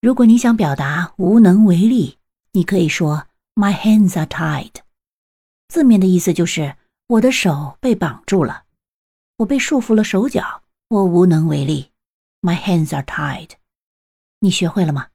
如果你想表达无能为力你可以说 my hands are tied 字面的意思就是我的手被绑住了我被束缚了手脚我无能为力 my hands are tied 你学会了吗？